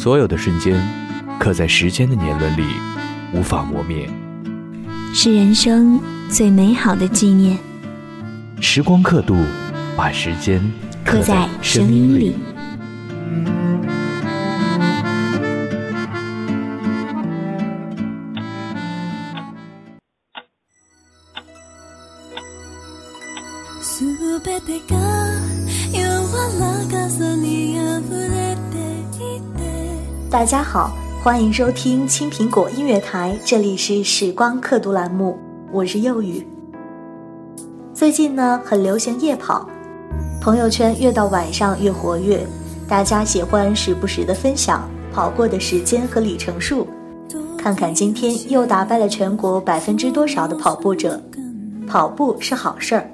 所有的瞬间，刻在时间的年轮里，无法磨灭，是人生最美好的纪念。时光刻度，把时间刻在声音里。大家好，欢迎收听青苹果音乐台，这里是时光刻读栏目，我是幼雨。最近呢，很流行夜跑，朋友圈越到晚上越活跃，大家喜欢时不时的分享跑过的时间和里程数，看看今天又打败了全国百分之多少的跑步者。跑步是好事儿，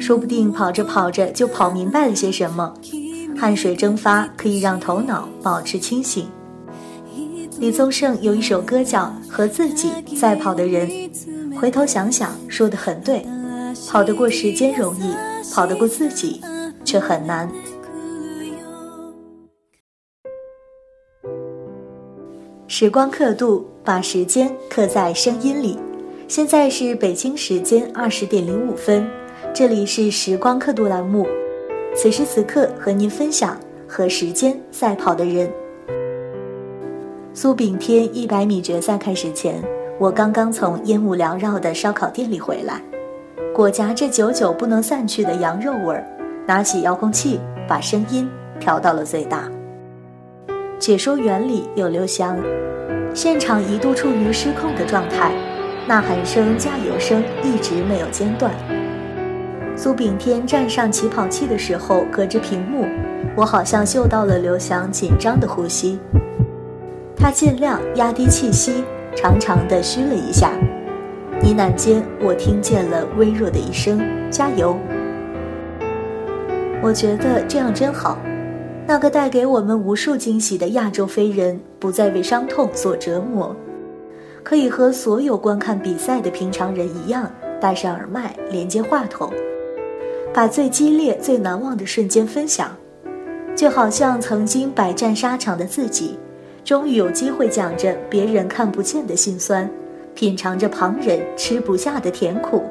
说不定跑着跑着就跑明白了些什么，汗水蒸发可以让头脑保持清醒。李宗盛有一首歌叫《和自己赛跑的人》，回头想想说的很对，跑得过时间容易，跑得过自己却很难。时光刻度，把时间刻在声音里。现在是北京时间二十点零五分，这里是时光刻度栏目，此时此刻和您分享和时间赛跑的人。苏炳添一百米决赛开始前，我刚刚从烟雾缭绕的烧烤店里回来，裹夹着久久不能散去的羊肉味儿，拿起遥控器把声音调到了最大。解说员里有刘翔，现场一度处于失控的状态，呐喊声、加油声一直没有间断。苏炳添站上起跑器的时候，隔着屏幕，我好像嗅到了刘翔紧张的呼吸。他尽量压低气息，长长的嘘了一下，呢喃间，我听见了微弱的一声“加油”。我觉得这样真好，那个带给我们无数惊喜的亚洲飞人，不再为伤痛所折磨，可以和所有观看比赛的平常人一样，戴上耳麦，连接话筒，把最激烈、最难忘的瞬间分享，就好像曾经百战沙场的自己。终于有机会讲着别人看不见的辛酸，品尝着旁人吃不下的甜苦。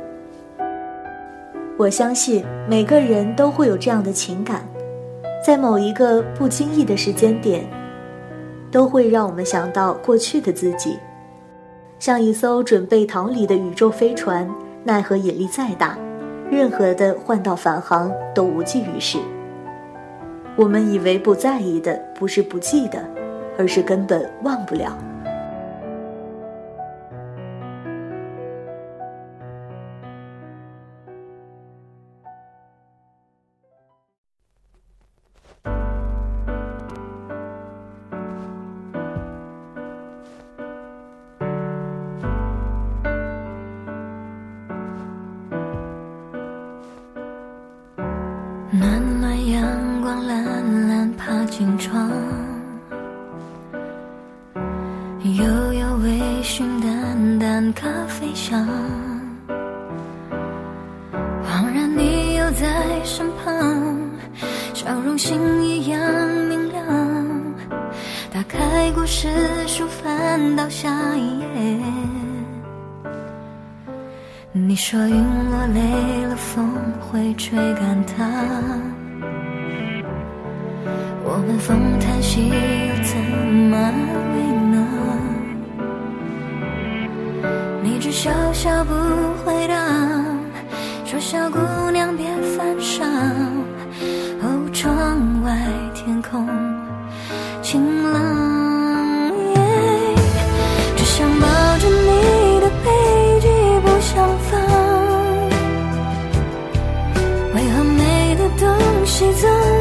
我相信每个人都会有这样的情感，在某一个不经意的时间点，都会让我们想到过去的自己，像一艘准备逃离的宇宙飞船，奈何引力再大，任何的换道返航都无济于事。我们以为不在意的，不是不记得。而是根本忘不了。书，翻到下一页。你说云落累了，风会吹干它。我们风叹息，又怎么安慰呢？你只笑笑不回答，说小姑娘别犯傻。哦，窗外天空晴朗，西走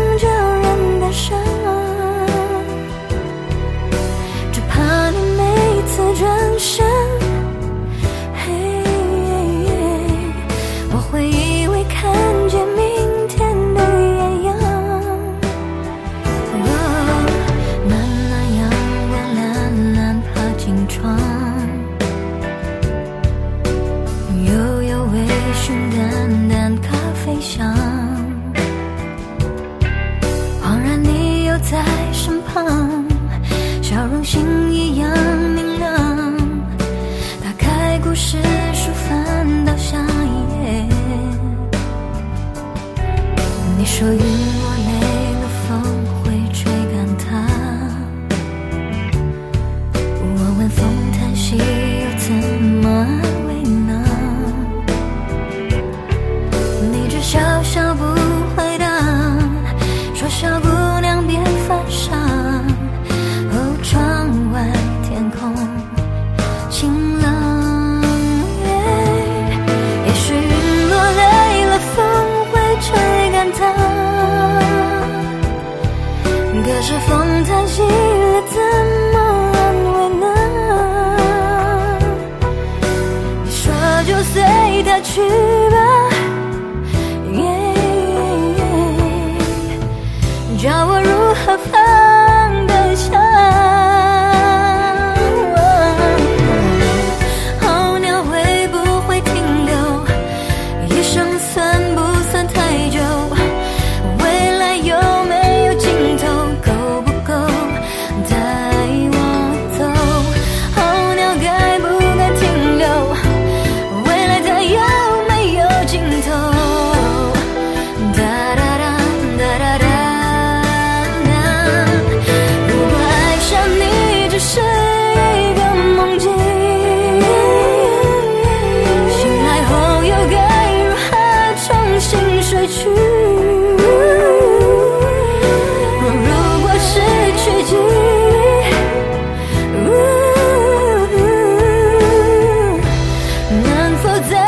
在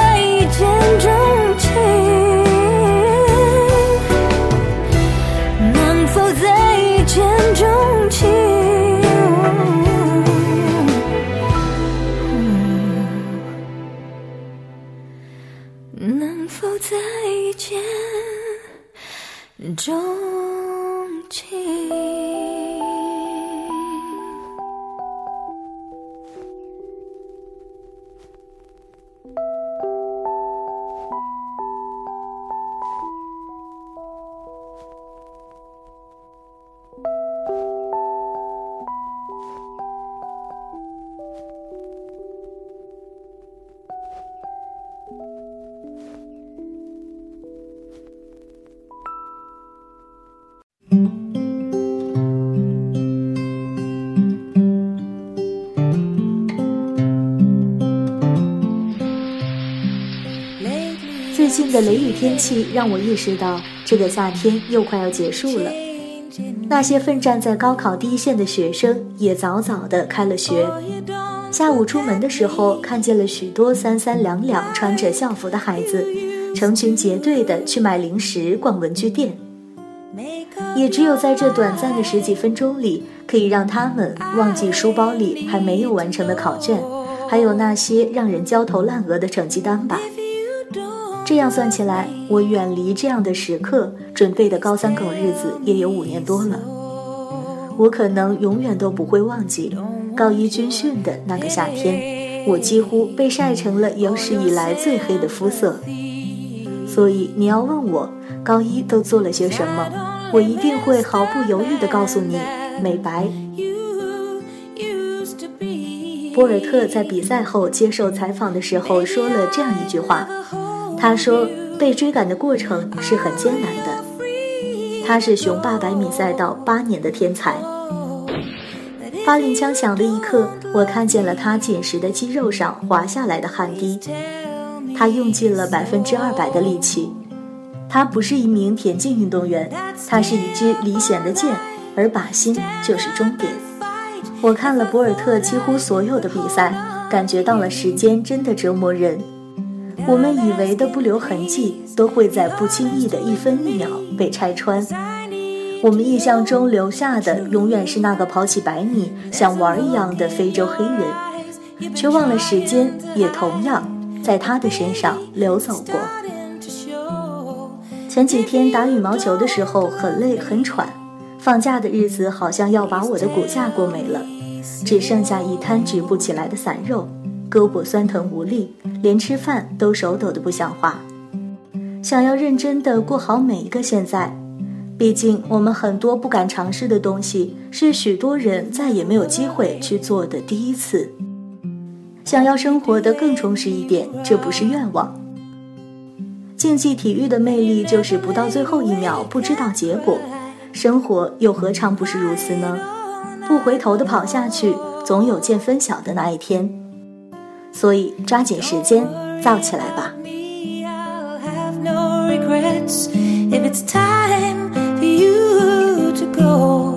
的雷雨天气让我意识到，这个夏天又快要结束了。那些奋战在高考第一线的学生也早早的开了学。下午出门的时候，看见了许多三三两两穿着校服的孩子，成群结队的去买零食、逛文具店。也只有在这短暂的十几分钟里，可以让他们忘记书包里还没有完成的考卷，还有那些让人焦头烂额的成绩单吧。这样算起来，我远离这样的时刻准备的高三狗日子也有五年多了。我可能永远都不会忘记高一军训的那个夏天，我几乎被晒成了有史以来最黑的肤色。所以你要问我高一都做了些什么，我一定会毫不犹豫地告诉你：美白。博尔特在比赛后接受采访的时候说了这样一句话，他说：“被追赶的过程是很艰难的。”他是雄霸百米赛道八年的天才。发令枪响的一刻，我看见了他紧实的肌肉上滑下来的汗滴。他用尽了百分之二百的力气。他不是一名田径运动员，他是一支离弦的箭，而靶心就是终点。我看了博尔特几乎所有的比赛，感觉到了时间真的折磨人。我们以为的不留痕迹，都会在不经意的一分一秒被拆穿。我们印象中留下的，永远是那个跑起百米像玩一样的非洲黑人，却忘了时间也同样在他的身上流走过。前几天打羽毛球的时候很累很喘。放假的日子好像要把我的骨架过没了，只剩下一滩举不起来的散肉，胳膊酸疼无力，连吃饭都手抖得不像话。想要认真的过好每一个现在，毕竟我们很多不敢尝试的东西，是许多人再也没有机会去做的第一次。想要生活的更充实一点，这不是愿望。竞技体育的魅力就是不到最后一秒不知道结果。生活又何尝不是如此呢？不回头的跑下去，总有见分晓的那一天。所以抓紧时间，造起来吧。风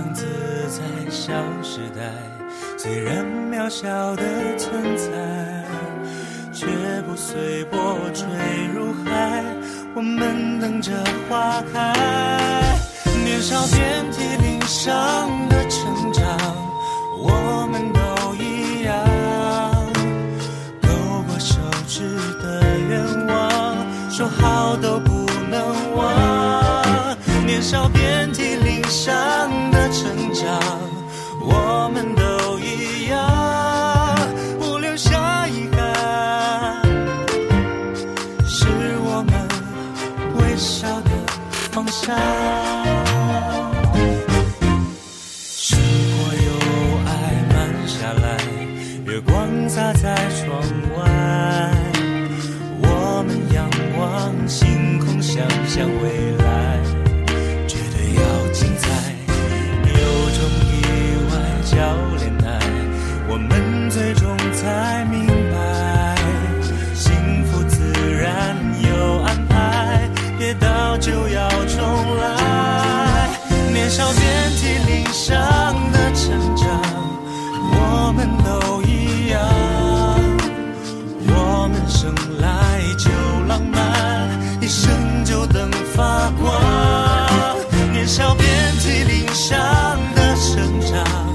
梦想自在小时代。虽然渺小的存在，却不随波坠入海。我们等着花开，年少遍体鳞伤的成长，我们都一样。勾过手指的愿望。说好都不能忘，年少遍体 shine. 少遍体鳞伤的成长，我们都一样，我们生来就浪漫。一生就等发光，年少遍体鳞伤的成长，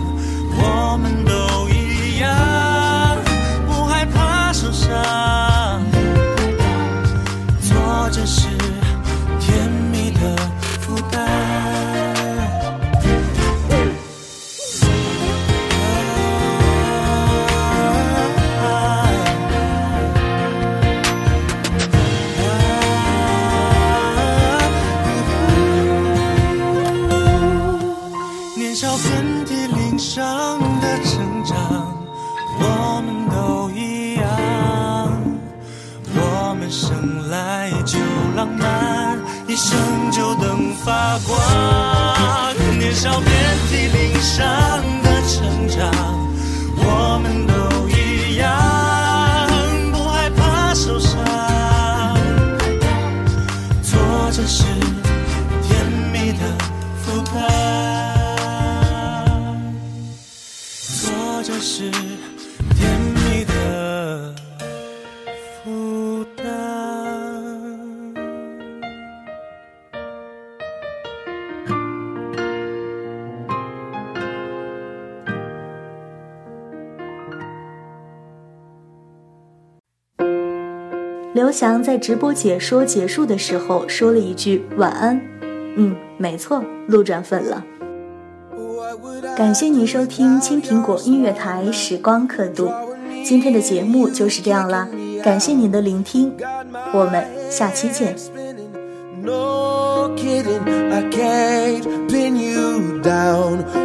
刘翔在直播解说结束的时候说了一句晚安。嗯，没错，路转粉了。感谢您收听青苹果音乐台时光刻度，今天的节目就是这样啦，感谢您的聆听，我们下期见。No kidding, I can't pin you down.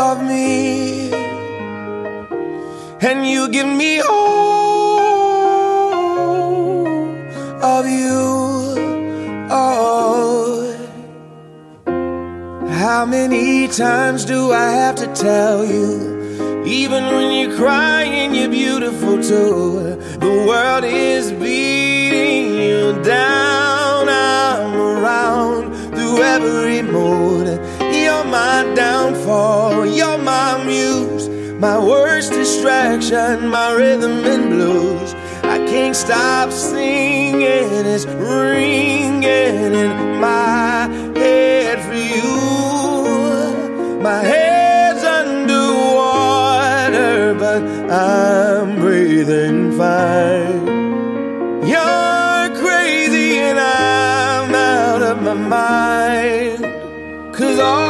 of me. And you give me all of you. Oh. How many times do I have to tell you? Even when you're crying, you're beautiful too. The world is beating you down. I'm around through every mood. My downfall. You're my muse. My worst distraction, my rhythm and blues. I can't stop singing. It's ringing in my head for you. My head's underwater, but I'm breathing fine. You're crazy and I'm out of my mind. Cause all